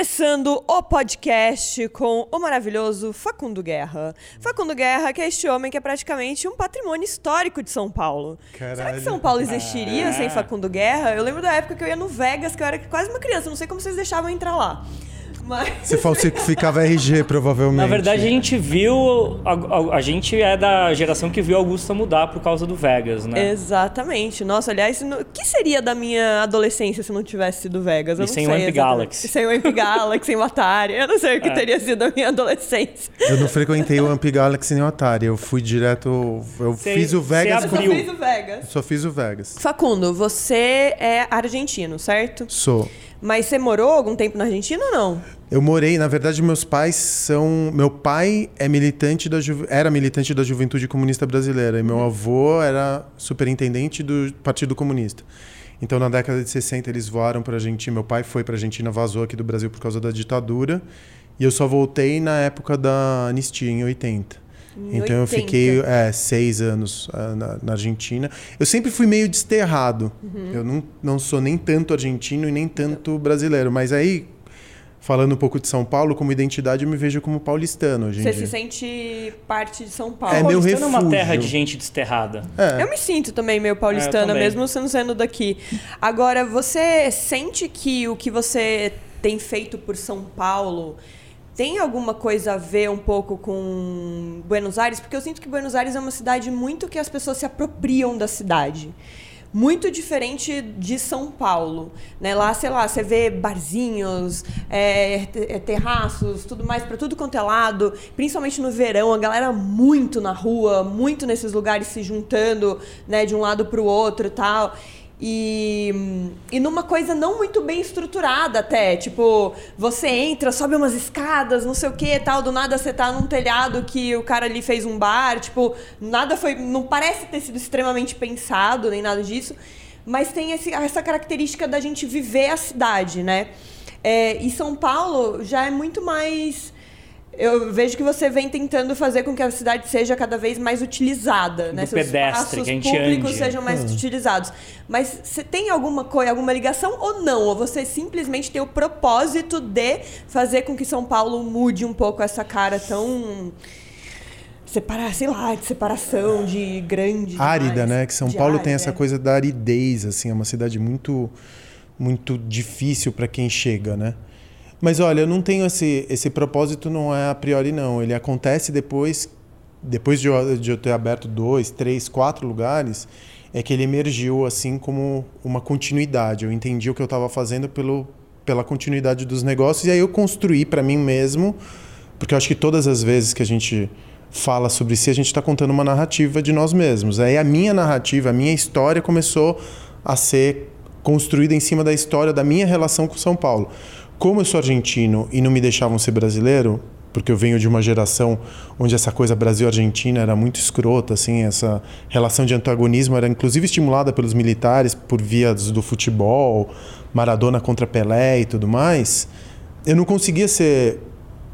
começando o podcast com o maravilhoso Facundo Guerra. Facundo Guerra, que é este homem que é praticamente um patrimônio histórico de São Paulo. Caralho. Será que São Paulo existiria Ah. sem Facundo Guerra? Eu lembro da época que eu ia no Vegas, que eu era quase uma criança, não sei como vocês deixavam entrar lá. Mas. Você falsificava RG, provavelmente. Na verdade, a gente viu. A, a- a gente é da geração que viu Augusta mudar por causa do Vegas, né? Exatamente. Nossa, aliás, o que seria da minha adolescência se não tivesse sido Vegas? Eu E não sem sei o Amp. Galaxy. Sem o Amp Galaxy, sem o Atari. Eu não sei o que É. teria sido a minha adolescência. Eu não frequentei o Amp Galaxy nem o Atari. Eu fui direto. Eu Cê- fiz o Vegas. Eu só abriu. fiz o Vegas. Só fiz o Vegas. Facundo, você é argentino, certo? Sou. Mas você morou algum tempo na Argentina ou não? Eu morei, na verdade, meus pais são. Meu pai é militante da Juve- era militante da Juventude Comunista Brasileira e meu avô era superintendente do Partido Comunista. Então, na década de 60, eles voaram para a Argentina. Meu pai foi para a Argentina, vazou aqui do Brasil por causa da ditadura. E eu só voltei na época da anistia, em 80. Então eu 80. fiquei é, seis anos ah, na, na Argentina. Eu sempre fui meio desterrado. Uhum. Eu não, não sou nem tanto argentino e nem tanto brasileiro. Mas aí, falando um pouco de São Paulo, como identidade, eu me vejo como paulistano hoje em Você dia. se sente parte de São Paulo? É meu Paulistano é uma refúgio. terra de gente desterrada. É. Eu me sinto também meio É, paulistana, eu também. mesmo sendo sendo daqui. Agora, você sente que o que você tem feito por São Paulo tem alguma coisa a ver um pouco com Buenos Aires? Porque eu sinto que Buenos Aires é uma cidade muito que as pessoas se apropriam da cidade. Muito diferente de São Paulo. Né? Lá, sei lá, você vê barzinhos, é, é, terraços, tudo mais para tudo quanto é lado. Principalmente no verão, a galera muito na rua, muito nesses lugares se juntando né, de um lado para o outro e tal. E, e numa coisa não muito bem estruturada até. Tipo, você entra, sobe umas escadas, não sei o que tal. Do nada você tá num telhado que o cara ali fez um bar. Tipo, nada foi. Não parece ter sido extremamente pensado, nem nada disso. Mas tem esse- essa característica da gente viver a cidade, né? É, e São Paulo já é muito mais. Eu vejo que você vem tentando fazer com que a cidade seja cada vez mais utilizada, né? Do Seus pedestre, espaços que a gente públicos ande. sejam mais utilizados. Mas você tem alguma coisa, alguma ligação ou não? Ou você simplesmente tem o propósito de fazer com que São Paulo mude um pouco essa cara tão separar, sei lá, de separação, de grande, Árida, demais, né? Que São Paulo árida, tem essa é. coisa da aridez, assim, é uma cidade muito muito difícil para quem chega, né? Mas olha, eu não tenho esse esse propósito não é a priori não, ele acontece depois depois de eu, de eu ter aberto dois, três, quatro lugares, é que ele emergiu assim como uma continuidade. Eu entendi o que eu estava fazendo pelo pela continuidade dos negócios e aí eu construí para mim mesmo, porque eu acho que todas as vezes que a gente fala sobre si, a gente está contando uma narrativa de nós mesmos. Aí a minha narrativa, a minha história começou a ser construída em cima da história da minha relação com São Paulo. Como eu sou argentino e não me deixavam ser brasileiro, porque eu venho de uma geração onde essa coisa Brasil-Argentina era muito escrota, assim, essa relação de antagonismo era inclusive estimulada pelos militares por via do futebol, Maradona contra Pelé e tudo mais. Eu não conseguia ser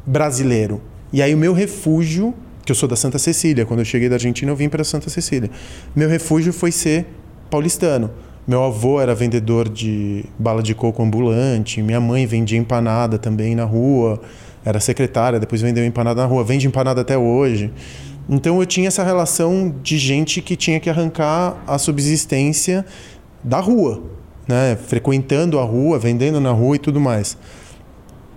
brasileiro. E aí o meu refúgio, que eu sou da Santa Cecília, quando eu cheguei da Argentina eu vim para Santa Cecília. Meu refúgio foi ser paulistano. Meu avô era vendedor de bala de coco ambulante, minha mãe vendia empanada também na rua, era secretária, depois vendeu empanada na rua, vende empanada até hoje. Então eu tinha essa relação de gente que tinha que arrancar a subsistência da rua, né? frequentando a rua, vendendo na rua e tudo mais.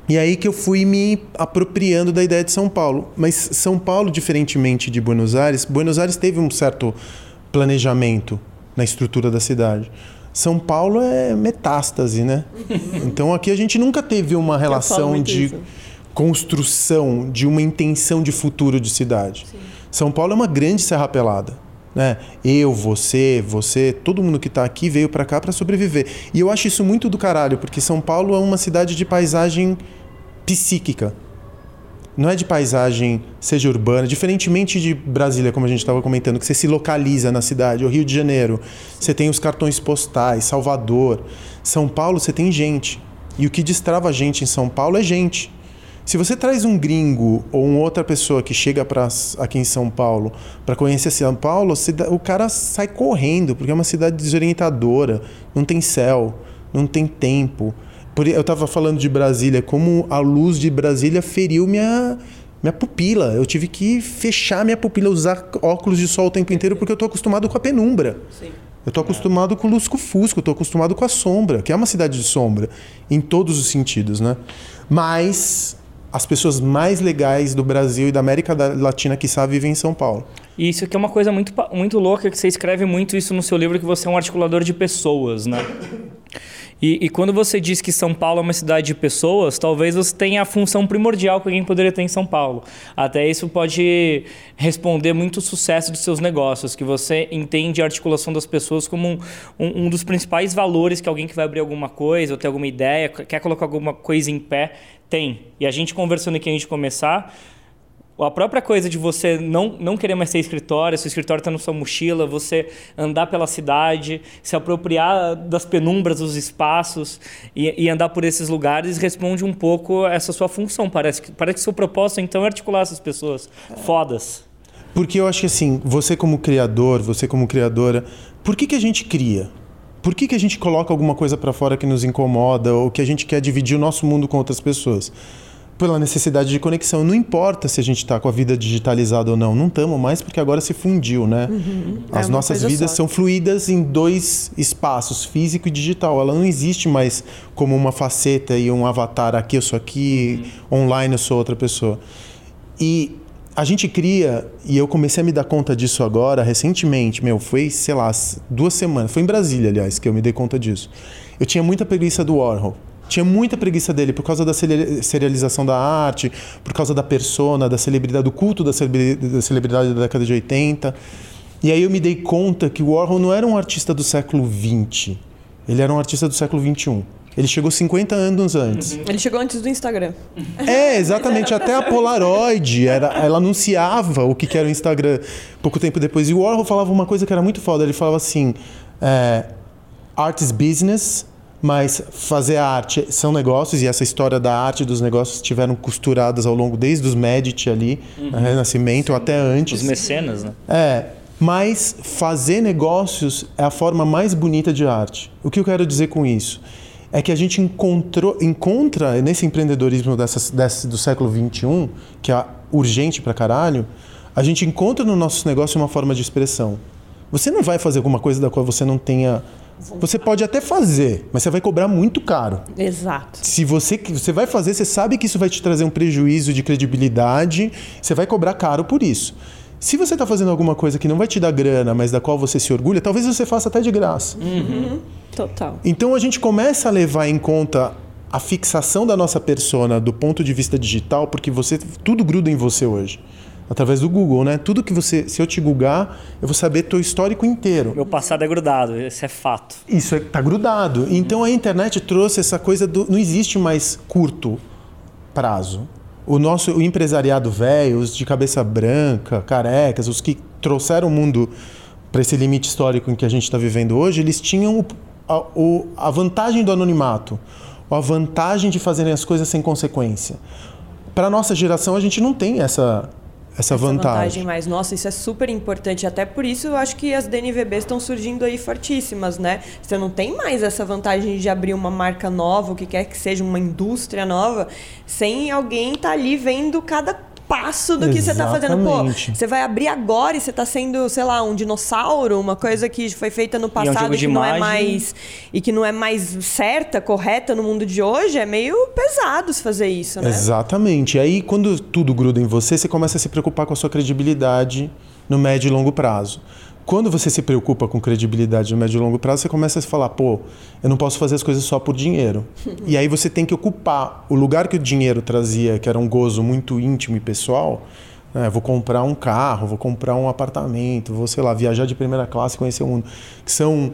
E aí que eu fui me apropriando da ideia de São Paulo. Mas São Paulo, diferentemente de Buenos Aires, Buenos Aires teve um certo planejamento na estrutura da cidade. São Paulo é metástase, né? Então aqui a gente nunca teve uma relação de isso. construção, de uma intenção de futuro de cidade. São Paulo é uma grande serra pelada. Né? Eu, você, você, todo mundo que está aqui veio para cá para sobreviver. E eu acho isso muito do caralho, porque São Paulo é uma cidade de paisagem psíquica. Não é de paisagem, seja urbana, diferentemente de Brasília, como a gente estava comentando, que você se localiza na cidade, ou Rio de Janeiro, você tem os cartões postais, Salvador. São Paulo, você tem gente. E o que destrava a gente em São Paulo é gente. Se você traz um gringo ou uma outra pessoa que chega pra, aqui em São Paulo para conhecer São Paulo, o cara sai correndo, porque é uma cidade desorientadora, não tem céu, não tem tempo. Eu estava falando de Brasília, como a luz de Brasília feriu minha, minha pupila. Eu tive que fechar minha pupila, usar óculos de sol o tempo inteiro, porque eu estou acostumado com a penumbra. Sim. Eu tô acostumado com o lusco-fusco, eu tô acostumado com a sombra, que é uma cidade de sombra, em todos os sentidos, né? Mas as pessoas mais legais do Brasil e da América Latina, que sabe, vivem em São Paulo. E isso aqui é uma coisa muito, muito louca, que você escreve muito isso no seu livro, que você é um articulador de pessoas, né? E, e quando você diz que São Paulo é uma cidade de pessoas, talvez você tenha a função primordial que alguém poderia ter em São Paulo. Até isso pode responder muito o sucesso dos seus negócios, que você entende a articulação das pessoas como um, um, um dos principais valores que alguém que vai abrir alguma coisa ou ter alguma ideia, quer colocar alguma coisa em pé, tem. E a gente conversando aqui antes de começar, a própria coisa de você não, não querer mais ter escritório, seu escritório está na sua mochila, você andar pela cidade, se apropriar das penumbras dos espaços e, e andar por esses lugares responde um pouco essa sua função. Parece que, parece que seu propósito então é articular essas pessoas fodas. Porque eu acho que assim, você como criador, você como criadora, por que, que a gente cria? Por que, que a gente coloca alguma coisa para fora que nos incomoda ou que a gente quer dividir o nosso mundo com outras pessoas? Pela necessidade de conexão. Não importa se a gente está com a vida digitalizada ou não. Não estamos mais porque agora se fundiu, né? É As uma nossas vidas só. são fluídas em dois espaços, físico e digital. Ela não existe mais como uma faceta e um avatar. Aqui eu sou aqui, online eu sou outra pessoa. E a gente cria, e eu comecei a me dar conta disso agora, recentemente, meu, foi, sei lá, duas semanas. Foi em Brasília, aliás, que eu me dei conta disso. Eu tinha muita preguiça do Warhol. Tinha muita preguiça dele por causa da serialização da arte, por causa da persona, da celebridade, do culto da celebri- da celebridade da década de 80. E aí eu me dei conta que o Warhol não era um artista do século XX. Ele era um artista do século XXI. Ele chegou 50 anos antes. Ele chegou antes do Instagram. É, exatamente. Até a Polaroid, era, ela anunciava o que que era o Instagram pouco tempo depois. E o Warhol falava uma coisa que era muito foda. Ele falava assim: é, art is business, mas fazer arte são negócios. E essa história da arte e dos negócios estiveram costuradas ao longo desde os Medici ali, no Renascimento, até antes. Os mecenas, né? É, mas fazer negócios é a forma mais bonita de arte. O que eu quero dizer com isso? É que a gente encontrou, encontra nesse empreendedorismo dessas, desse, do século XXI, que é urgente pra caralho, a gente encontra no nosso negócio uma forma de expressão. Você não vai fazer alguma coisa da qual você não tenha. Você pode até fazer, mas você vai cobrar muito caro. Exato. Se você, você vai fazer, você sabe que isso vai te trazer um prejuízo de credibilidade, você vai cobrar caro por isso. Se você está fazendo alguma coisa que não vai te dar grana, mas da qual você se orgulha, talvez você faça até de graça. Total. Então a gente começa a levar em conta a fixação da nossa persona do ponto de vista digital, porque você tudo gruda em você hoje. Através do Google, né? Tudo que você. Se eu te googar, eu vou saber teu histórico inteiro. Meu passado é grudado, esse é fato. Isso é, tá grudado. Então a internet trouxe essa coisa do. Não existe mais curto prazo. O nosso o empresariado velho, os de cabeça branca, carecas, os que trouxeram o mundo para esse limite histórico em que a gente está vivendo hoje, eles tinham o, a, o- a vantagem do anonimato, a vantagem de fazerem as coisas sem consequência. Para nossa geração, a gente não tem essa, essa, Essa vantagem. mais. Nossa, isso é super importante. Até por isso eu acho que as DNVBs estão surgindo aí fortíssimas, né? Você não tem mais essa vantagem de abrir uma marca nova, o que quer que seja, uma indústria nova, sem alguém estar ali vendo cada passo do que você tá fazendo. Pô, Exatamente. você vai abrir agora e você tá sendo, sei lá, um dinossauro, uma coisa que foi feita no um passado e de que não é mais e que não é mais certa, correta no mundo de hoje, é meio pesado se fazer isso, né? Exatamente. E aí, quando tudo gruda em você, você começa a se preocupar com a sua credibilidade no médio e longo prazo. Quando você se preocupa com credibilidade no médio e longo prazo, você começa a se falar, pô, eu não posso fazer as coisas só por dinheiro. e aí você tem que ocupar o lugar que o dinheiro trazia, que era um gozo muito íntimo e pessoal. né? vou comprar um carro, vou comprar um apartamento, vou, sei lá, viajar de primeira classe, conhecer o mundo. Que são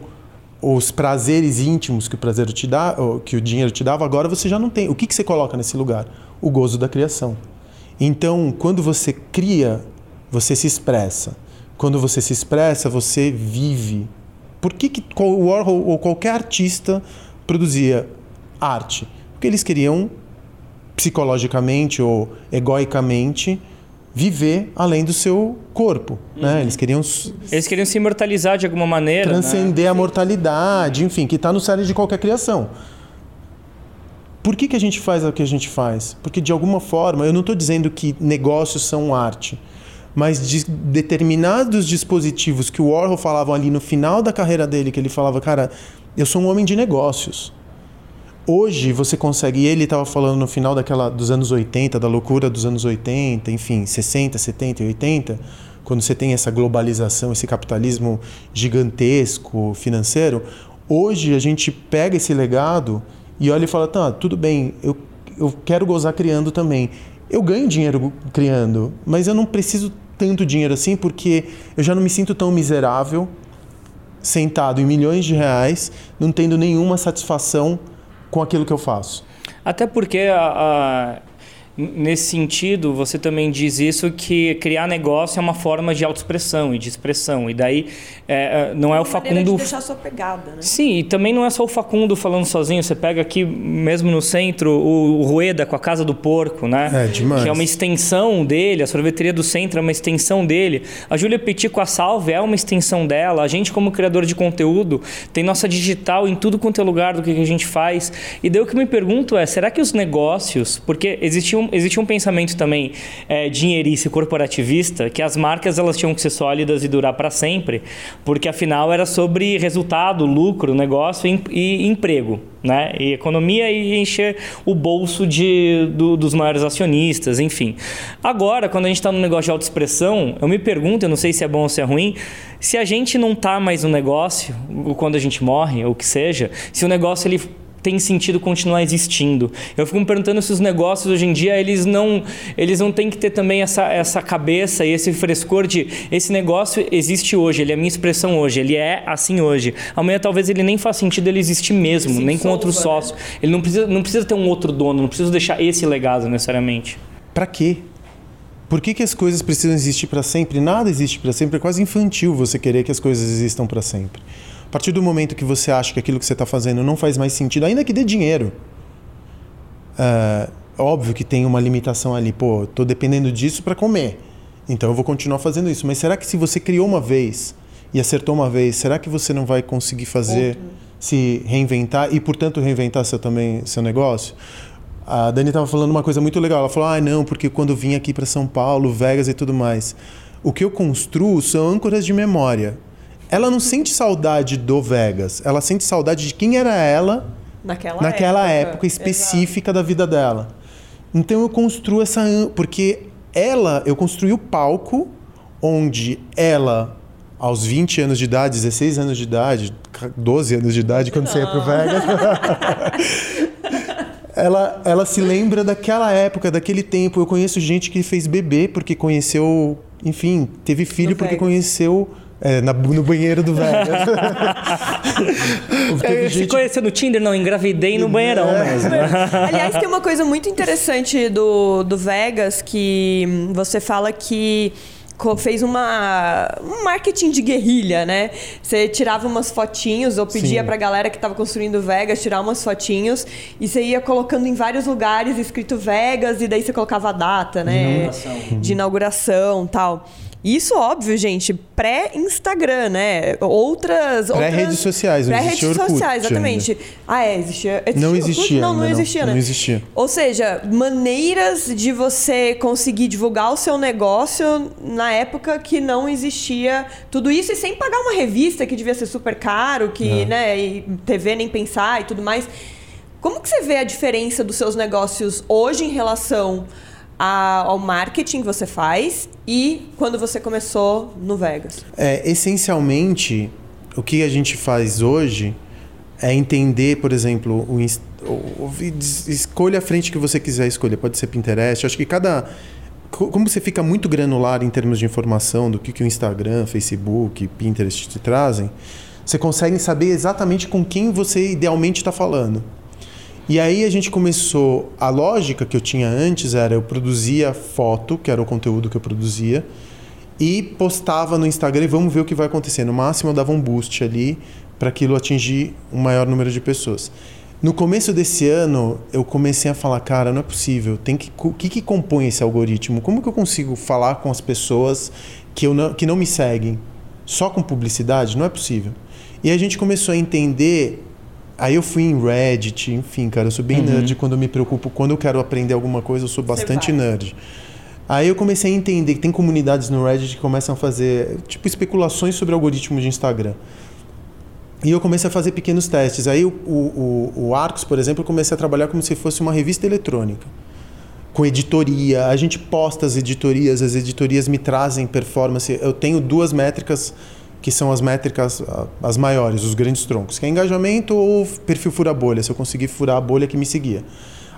os prazeres íntimos que o prazer te dá, que o dinheiro te dava, agora você já não tem. O que, que você coloca nesse lugar? O gozo da criação. Então, quando você cria, você se expressa. Quando você se expressa, você vive. Por que, que Warhol ou qualquer artista produzia arte? Porque eles queriam psicologicamente ou egoicamente viver além do seu corpo, né? Eles queriam Eles queriam se imortalizar de alguma maneira. né? transcender a mortalidade, enfim, que está no cérebro de qualquer criação. Por que, que a gente faz o que a gente faz? Porque de alguma forma, eu não estou dizendo que negócios são arte, mas de determinados dispositivos que o Warhol falava ali no final da carreira dele, que ele falava, cara, eu sou um homem de negócios. Hoje você consegue, ele estava falando no final daquela dos anos 80, da loucura dos anos 80, enfim, 60, 70 e 80, quando você tem essa globalização, esse capitalismo gigantesco financeiro, hoje a gente pega esse legado e olha e fala, tá, tudo bem, eu, eu quero gozar criando também. Eu ganho dinheiro criando, mas eu não preciso tanto dinheiro assim porque eu já não me sinto tão miserável sentado em milhões de reais, não tendo nenhuma satisfação com aquilo que eu faço. Até porque a, a Nesse sentido, você também diz isso que criar negócio é uma forma de autoexpressão e de expressão. E daí é, é não é o Facundo. De deixar sua pegada, né? Sim, e também não é só o Facundo falando sozinho. Você pega aqui mesmo no centro o, Rueda com a Casa do Porco, né? É demais. Que é uma extensão dele. A sorveteria do centro é uma extensão dele. A Júlia Petit com a Salve é uma extensão dela. A gente, como criador de conteúdo, tem nossa digital em tudo quanto é lugar do que a gente faz. E daí o que eu me pergunto é: será que os negócios. Porque existiam existia um pensamento também é, dinheirice corporativista que as marcas elas tinham que ser sólidas e durar para sempre, porque afinal era sobre resultado, lucro, negócio e, e emprego. Né? E economia e encher o bolso de, do, dos maiores acionistas, enfim. Agora, quando a gente está no negócio de autoexpressão, eu me pergunto, eu não sei se é bom ou se é ruim, se a gente não está mais no negócio, quando a gente morre, ou que seja, se o negócio ele tem sentido continuar existindo. Eu fico me perguntando se os negócios hoje em dia eles não eles não têm que ter também essa, essa cabeça e esse frescor de esse negócio existe hoje, ele é a minha expressão hoje, ele é assim hoje. Amanhã talvez ele nem faça sentido ele existir mesmo, Sim, nem com outro né? sócio. Ele não precisa não precisa ter um outro dono, não precisa deixar esse legado necessariamente. Para quê? Por que, que as coisas precisam existir para sempre? Nada existe para sempre. É quase infantil você querer que as coisas existam para sempre. A partir do momento que você acha que aquilo que você está fazendo não faz mais sentido, ainda que dê dinheiro, é óbvio que tem uma limitação ali. Pô, estou dependendo disso para comer, então eu vou continuar fazendo isso. Mas será que se você criou uma vez e acertou uma vez, será que você não vai conseguir fazer, Outro. se reinventar e, portanto, reinventar seu, também, seu negócio? A Dani estava falando uma coisa muito legal. Ela falou: ah, não, porque quando vim aqui para São Paulo, Vegas e tudo mais, o que eu construo são âncoras de memória ela não sente saudade do Vegas, ela sente saudade de quem era ela naquela, naquela época, época específica Exato. da vida dela. Então eu construo essa porque ela, eu construí o palco onde ela aos 20 anos de idade, 16 anos de idade, 12 anos de idade quando não. você ia pro Vegas. ela, ela se lembra daquela época, daquele tempo. Eu conheço gente que fez bebê porque conheceu, enfim, teve filho porque conheceu é, na, no banheiro do Vegas. Eu gente... Se conhecer no Tinder, não, engravidei no banheirão é. mesmo. Aliás, tem uma coisa muito interessante do, do Vegas que você fala que fez uma um marketing de guerrilha, né? Você tirava umas fotinhos ou pedia para a galera que estava construindo Vegas tirar umas fotinhos e você ia colocando em vários lugares escrito Vegas e daí você colocava a data, né? De inauguração, de inauguração tal. Isso, óbvio, gente, pré-Instagram, né? Outras. Pré-redes sociais, pré redes sociais, exatamente. Ainda. Ah, é, existia. existia. Não existia. Não, não, não existia, né? Não existia. Ou seja, maneiras de você conseguir divulgar o seu negócio na época que não existia tudo isso e sem pagar uma revista que devia ser super caro, que, é. né, e TV nem pensar e tudo mais. Como que você vê a diferença dos seus negócios hoje em relação a, ao marketing que você faz e quando você começou no Vegas? É, essencialmente, o que a gente faz hoje é entender, por exemplo, o, o, escolha a frente que você quiser escolher. Pode ser Pinterest. Acho que cada como você fica muito granular em termos de informação do que, que o Instagram, Facebook, Pinterest te trazem, você consegue saber exatamente com quem você idealmente está falando. E aí a gente começou. A lógica que eu tinha antes era eu produzia foto, que era o conteúdo que eu produzia, e postava no Instagram e vamos ver o que vai acontecer. No máximo eu dava um boost ali para aquilo atingir um maior número de pessoas. No começo desse ano, eu comecei a falar, cara, não é possível. Tem que, o que, que compõe esse algoritmo? Como que eu consigo falar com as pessoas que, eu não, que não me seguem? Só com publicidade? Não é possível. E a gente começou a entender Aí eu fui em Reddit, enfim, cara, eu sou bem nerd quando eu me preocupo, quando eu quero aprender alguma coisa, eu sou bastante nerd. Aí eu comecei a entender que tem comunidades no Reddit que começam a fazer, tipo, especulações sobre algoritmo de Instagram. E eu comecei a fazer pequenos testes. Aí o, o, o, o Arcos, por exemplo, eu comecei a trabalhar como se fosse uma revista eletrônica. Com editoria, a gente posta as editorias, as editorias me trazem performance. Eu tenho duas métricas que são as métricas as maiores, os grandes troncos, que é engajamento ou perfil fura bolha, se eu conseguir furar a bolha que me seguia.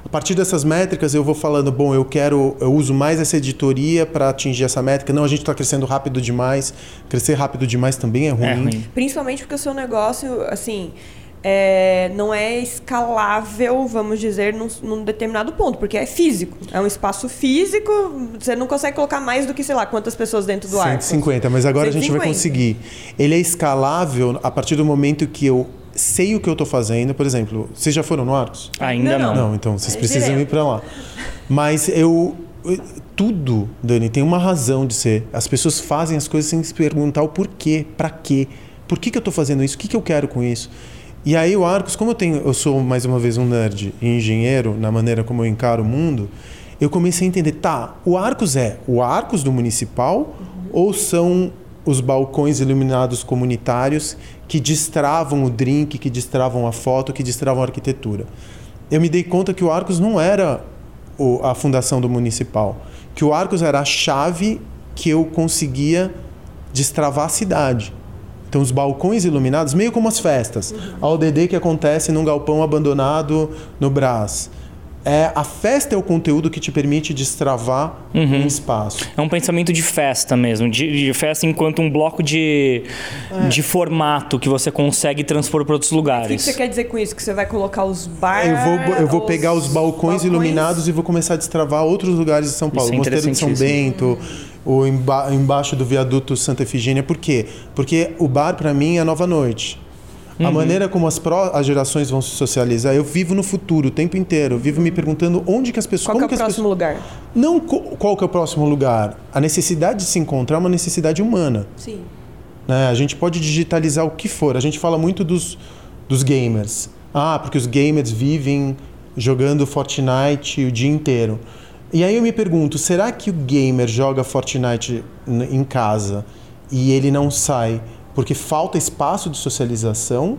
A partir dessas métricas eu vou falando, bom, eu quero, eu uso mais essa editoria para atingir essa métrica. Não, a gente está crescendo rápido demais. Crescer rápido demais também é ruim. É ruim. Principalmente porque o seu negócio, assim, é, não é escalável, vamos dizer, num, num determinado ponto, porque é físico. É um espaço físico, você não consegue colocar mais do que, sei lá, quantas pessoas dentro do ar. 150, mas agora a gente vai 150. conseguir. Ele é escalável a partir do momento que eu sei o que eu estou fazendo. Por exemplo, vocês já foram no Arcos? Ainda Ainda não. Não, então vocês É precisam direto. ir para lá. Mas eu. Tudo, Dani, tem uma razão de ser. As pessoas fazem as coisas sem se perguntar o porquê, para quê. Por que, que eu estou fazendo isso? O que, que eu quero com isso? E aí o Arcos, como eu tenho, eu sou mais uma vez um nerd e engenheiro na maneira como eu encaro o mundo, eu comecei a entender, tá, o Arcos é o Arcos do municipal ou são os balcões iluminados comunitários que destravam o drink, que destravam a foto, que destravam a arquitetura? Eu me dei conta que o Arcos não era o- a fundação do municipal, que o Arcos era a chave que eu conseguia destravar a cidade. Então, os balcões iluminados, meio como as festas. A ODD que acontece num galpão abandonado no Brás. É, a festa é o conteúdo que te permite destravar um espaço. É um pensamento de festa mesmo, de, de festa enquanto um bloco de, de formato que você consegue transpor para outros O que, lugares. você quer dizer com isso? Que você vai colocar os bar... Eu vou, eu vou pegar os balcões, iluminados e vou começar a destravar outros lugares de São Paulo. Isso é o Mosteiro de São. Bento, o emba embaixo do viaduto Santa Efigênia. Por quê? Porque o bar, para mim, é a nova noite. Uhum. A maneira como as, pró- as gerações vão se socializar, eu vivo no futuro o tempo inteiro. Eu vivo me perguntando onde que as pessoas. Qual que é o que as próximo lugar? pessoas- Não co- qual que é o próximo lugar. A necessidade de se encontrar é uma necessidade humana. Sim. né? A gente pode digitalizar o que for. A gente fala muito dos, dos gamers. Ah, porque os gamers vivem jogando Fortnite o dia inteiro. E aí eu me pergunto, será que o gamer joga Fortnite em casa e ele não sai porque falta espaço de socialização?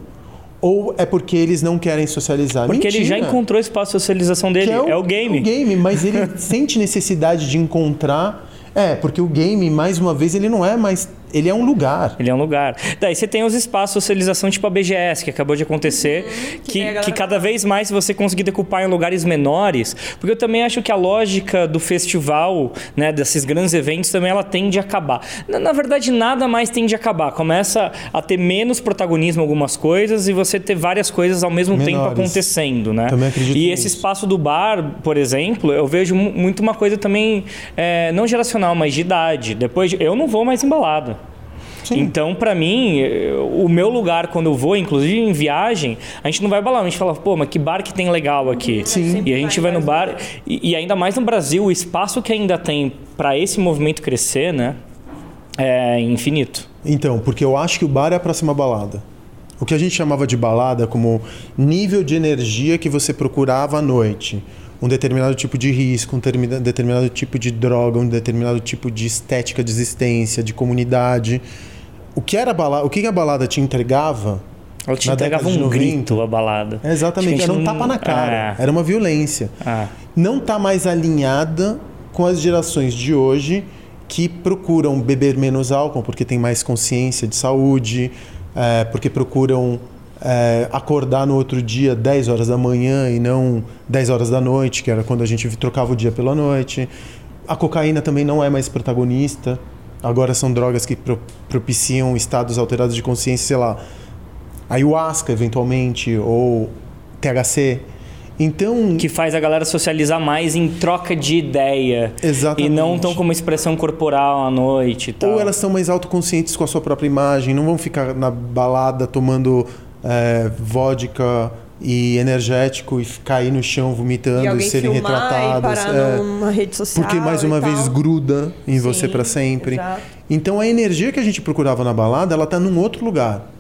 Ou é porque eles não querem socializar? Porque ele já Mentira. encontrou o espaço de socialização dele. Que É o, game. O game, mas ele sente necessidade de encontrar. É, porque o game, mais uma vez, ele não é mais. Ele é um lugar. Ele é um lugar. Daí você tem os espaços de socialização, tipo a BGS, que acabou de acontecer, que, é a galera que cada vez mais você conseguir decupar em lugares menores, porque eu também acho que a lógica do festival, né, desses grandes eventos, também ela tende a acabar. Na, na verdade, nada mais tende a acabar. Começa a ter menos protagonismo algumas coisas e você ter várias coisas ao mesmo tempo Menores. acontecendo, né? Também acredito e nisso. esse espaço do bar, por exemplo, eu vejo mu- muito uma coisa também, é, não geracional, mas de idade. Depois, de- eu não vou mais em balada. Então, pra mim, o meu lugar quando eu vou, inclusive em viagem, a gente não vai balar, a gente fala, pô, mas que bar que tem legal aqui. Sim. E a gente vai no bar, e, e ainda mais no Brasil, o espaço que ainda tem pra esse movimento crescer, né, é infinito. Então, porque eu acho que o bar é a próxima balada. O que a gente chamava de balada como nível de energia que você procurava à noite. Um determinado tipo de risco, um termina- determinado tipo de droga, um determinado tipo de estética de existência, de comunidade. O que era a balada, o que a balada te entregava? Ela te entregava um 90. grito, a balada. É exatamente, era um tapa na cara, É. era uma violência. Ah. Não está mais alinhada com as gerações de hoje que procuram beber menos álcool porque tem mais consciência de saúde, é, porque procuram é, acordar no outro dia 10 horas da manhã e não 10 horas da noite, que era quando a gente trocava o dia pela noite. A cocaína também não é mais protagonista. Agora são drogas que pro- propiciam estados alterados de consciência, sei lá, ayahuasca eventualmente ou THC. Então, Que faz a galera socializar mais em troca de ideia. Exatamente. E não tão como expressão corporal à noite e tal. Ou elas são mais autoconscientes com a sua própria imagem, não vão ficar na balada tomando é, vodka e energético e cair no chão vomitando E e, serem filmar e parar é, numa rede social porque mais uma vez tal. gruda em Sim, você para sempre. exato. Então a energia que a gente procurava na balada, ela tá num outro lugar.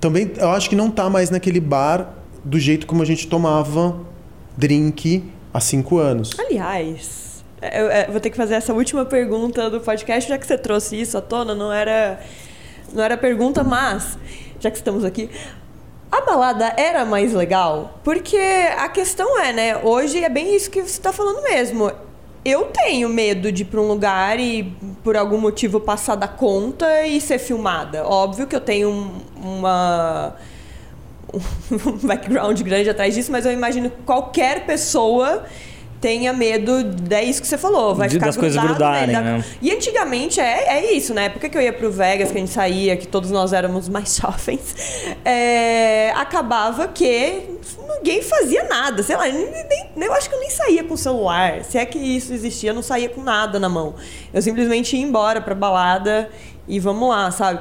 Também eu acho que não tá mais naquele bar do jeito como a gente tomava drink há cinco anos. Aliás, eu, eu vou ter que fazer essa última pergunta do podcast, já que você trouxe isso à tona, não era, não era pergunta, mas, já que estamos aqui, a balada era mais legal? Porque a questão é, né? Hoje é bem isso que você está falando mesmo. Eu tenho medo de ir para um lugar e, por algum motivo, passar da conta e ser filmada. Óbvio que eu tenho um, uma um background grande atrás disso, mas eu imagino que qualquer pessoa tenha medo, é isso que você falou, vai De- ficar das coisas grudado grudarem, nele, da- né? E antigamente é, é isso, né? Porque que eu ia pro Vegas, que a gente saía, que todos nós éramos mais jovens, é, acabava que ninguém fazia nada, sei lá, nem, nem- eu acho que eu nem saía com celular, se é que isso existia, eu não saía com nada na mão. Eu simplesmente ia embora pra balada e vamos lá, sabe?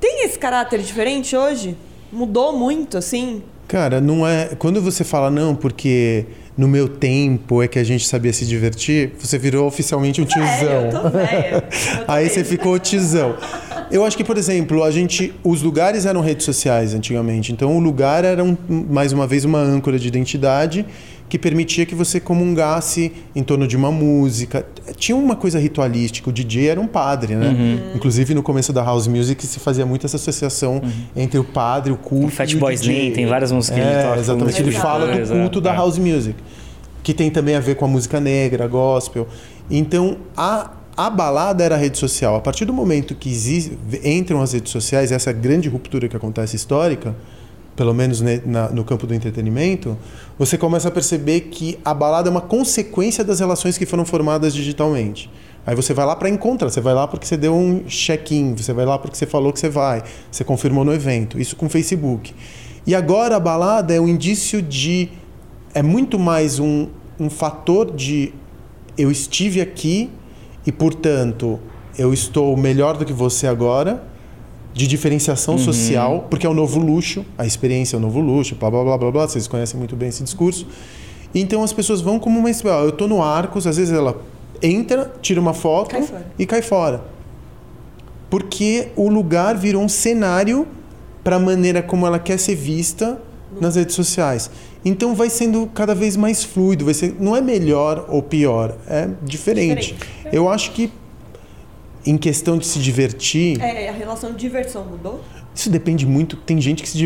Tem esse caráter diferente hoje? Mudou muito, assim? Cara, não é. Quando você fala não, porque no meu tempo é que a gente sabia se divertir, você virou oficialmente um É, eu tiozão. tô velha. Eu tô Aí você ficou tizão. Eu acho que, por exemplo, a gente, os lugares eram redes sociais antigamente. Então, o lugar era, um- mais uma vez, uma âncora de identidade que permitia que você comungasse em torno de uma música. Tinha uma coisa ritualística. O DJ era um padre, né? Uhum. Inclusive, no começo da house music se fazia muito essa associação entre o padre, o culto O Fat e o Boy DJ. Slim, tem várias músicas que ele É, toca, Exatamente. um Ele fala do culto da é. house music, que tem também a ver com a música negra, gospel. Então, a, a balada era a rede social. A partir do momento que entram as redes sociais, essa grande ruptura que acontece histórica, pelo menos ne- na- no campo do entretenimento, você começa a perceber que a balada é uma consequência das relações que foram formadas digitalmente. Aí você vai lá para encontrar, você vai lá porque você deu um check-in, você vai lá porque você falou que você vai, você confirmou no evento. Isso com o Facebook. E agora a balada é um indício de. É muito mais um, um fator de eu estive aqui e, portanto, eu estou melhor do que você agora, de diferenciação social, porque é o novo luxo, a experiência é o novo luxo, blá blá blá blá blá, vocês conhecem muito bem esse discurso. Então as pessoas vão como uma. ó, Eu estou no Arcos, às vezes ela entra, tira uma foto Cai e cai fora. Porque o lugar virou um cenário para a maneira como ela quer ser vista nas redes sociais. Então vai sendo cada vez mais fluido, vai ser, não é melhor ou pior, é diferente. Diferente. Eu acho que em questão de se divertir, É, a relação de diversão mudou? Isso depende muito. Tem gente que se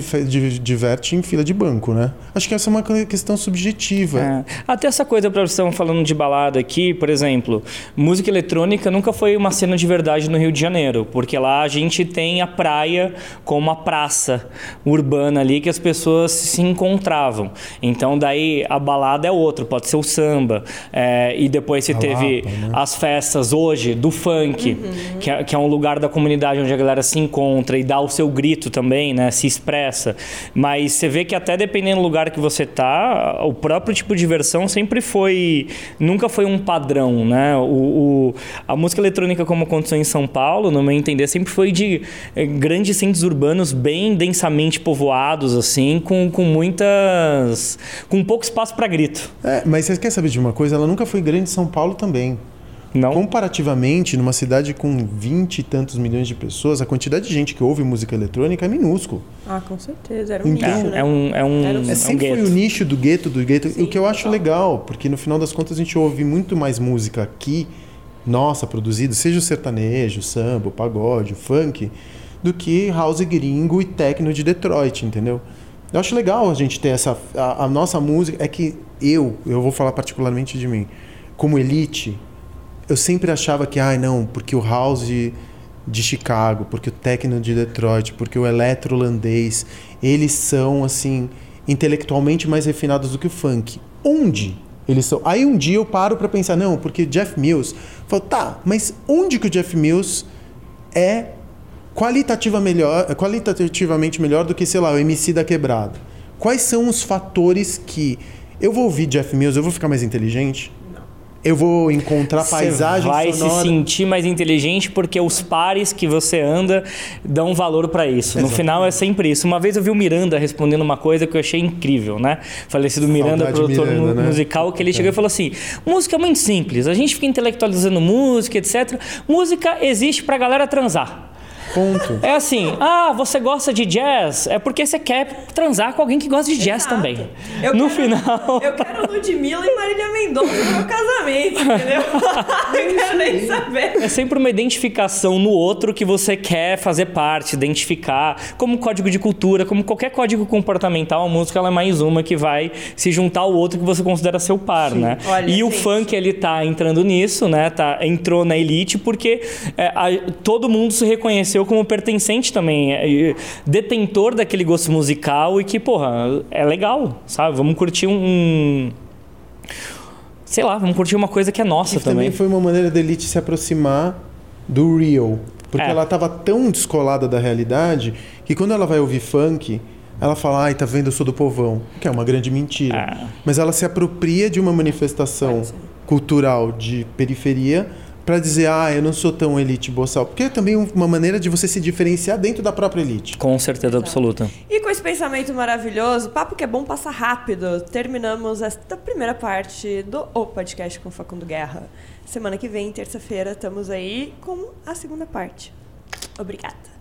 diverte em fila de banco, né? Acho que essa é uma questão subjetiva. É. Até essa coisa, para vocês estão falando de balada aqui, por exemplo, música eletrônica nunca foi uma cena de verdade no Rio de Janeiro, porque lá a gente tem a praia como uma praça urbana ali que as pessoas se encontravam. Então daí a balada é outro, pode ser o samba. É, e depois você A teve Lapa, né? as festas hoje do funk, que, é, que é um lugar da comunidade onde a galera se encontra e dá o seu grito também, né? Se expressa. Mas você vê que até dependendo do lugar que você tá, o próprio tipo de diversão sempre foi. Nunca foi um padrão, né? O, o- a música eletrônica, como aconteceu em São Paulo, no meu entender, sempre foi de eh, grandes centros urbanos bem densamente povoados, assim, com, com muitas. com pouco espaço para grito. É, mas você quer saber de uma coisa? Ela nunca foi grande em São Paulo também. Não? Comparativamente, numa cidade com 20 e tantos milhões de pessoas, a quantidade de gente que ouve música eletrônica é minúsculo. Ah, com certeza. Era um Então, nicho, né? É um, é um, Era um- É é um sempre foi gueto. o nicho do gueto, do gueto, Sim, o que eu acho total. legal, porque no final das contas a gente ouve muito mais música aqui, nossa, produzida, seja o sertanejo, o samba, o pagode, o funk, do que house gringo e techno de Detroit, entendeu? Eu acho legal a gente ter essa. A, a nossa música. É que eu, eu vou falar particularmente de mim, como elite, eu sempre achava que, ai não, porque o house de Chicago, porque o techno de Detroit, porque o eletro holandês, eles são assim intelectualmente mais refinados do que o funk. Onde eles são? Aí um dia eu paro para pensar, não, porque Jeff Mills, falo, tá, mas onde que o Jeff Mills é qualitativa melhor, qualitativamente melhor do que, sei lá, o MC da Quebrada? Quais são os fatores que eu vou ouvir Jeff Mills, eu vou ficar mais inteligente? Eu vou encontrar paisagem Você vai sonora. se sentir mais inteligente porque os pares que você anda dão valor para isso. No final é sempre isso. Uma vez eu vi o Miranda respondendo uma coisa que eu achei incrível, né? Falecido Miranda, Saudade produtor Miranda, mu- né? musical, que ele chegou e falou assim: música é muito simples. A gente fica intelectualizando música, etc. Música existe pra galera transar. Ponto. É assim, ah, você gosta de jazz? É porque você quer transar com alguém que gosta de jazz Exato. também. Eu no quero- final. Eu quero Ludmilla e Marília Mendonça no meu casamento, entendeu? eu quero nem saber. É sempre uma identificação no outro que você quer fazer parte, identificar, como código de cultura, como qualquer código comportamental, a música ela é mais uma que vai se juntar ao outro que você considera seu par, né? Olha, e o gente. funk ele tá entrando nisso, né? Tá, entrou na elite porque é, a- todo mundo se reconheceu como pertencente também, é, detentor daquele gosto musical e que, porra, é legal, sabe? Vamos curtir um- um sei lá, vamos curtir uma coisa que é nossa E também também. foi uma maneira da elite se aproximar do real. Porque É. ela estava tão descolada da realidade que quando ela vai ouvir funk, ela fala, ai, tá vendo, eu sou do povão. Que é uma grande mentira. Ah. Mas ela se apropria de uma manifestação cultural de periferia para dizer, ah, eu não sou tão elite boçal. Porque é também uma maneira de você se diferenciar dentro da própria elite. Com certeza absoluta. E com esse pensamento maravilhoso, papo que é bom passa rápido, terminamos esta primeira parte do O Podcast com Facundo Guerra. Semana que vem, terça-feira, estamos aí com a segunda parte. Obrigada.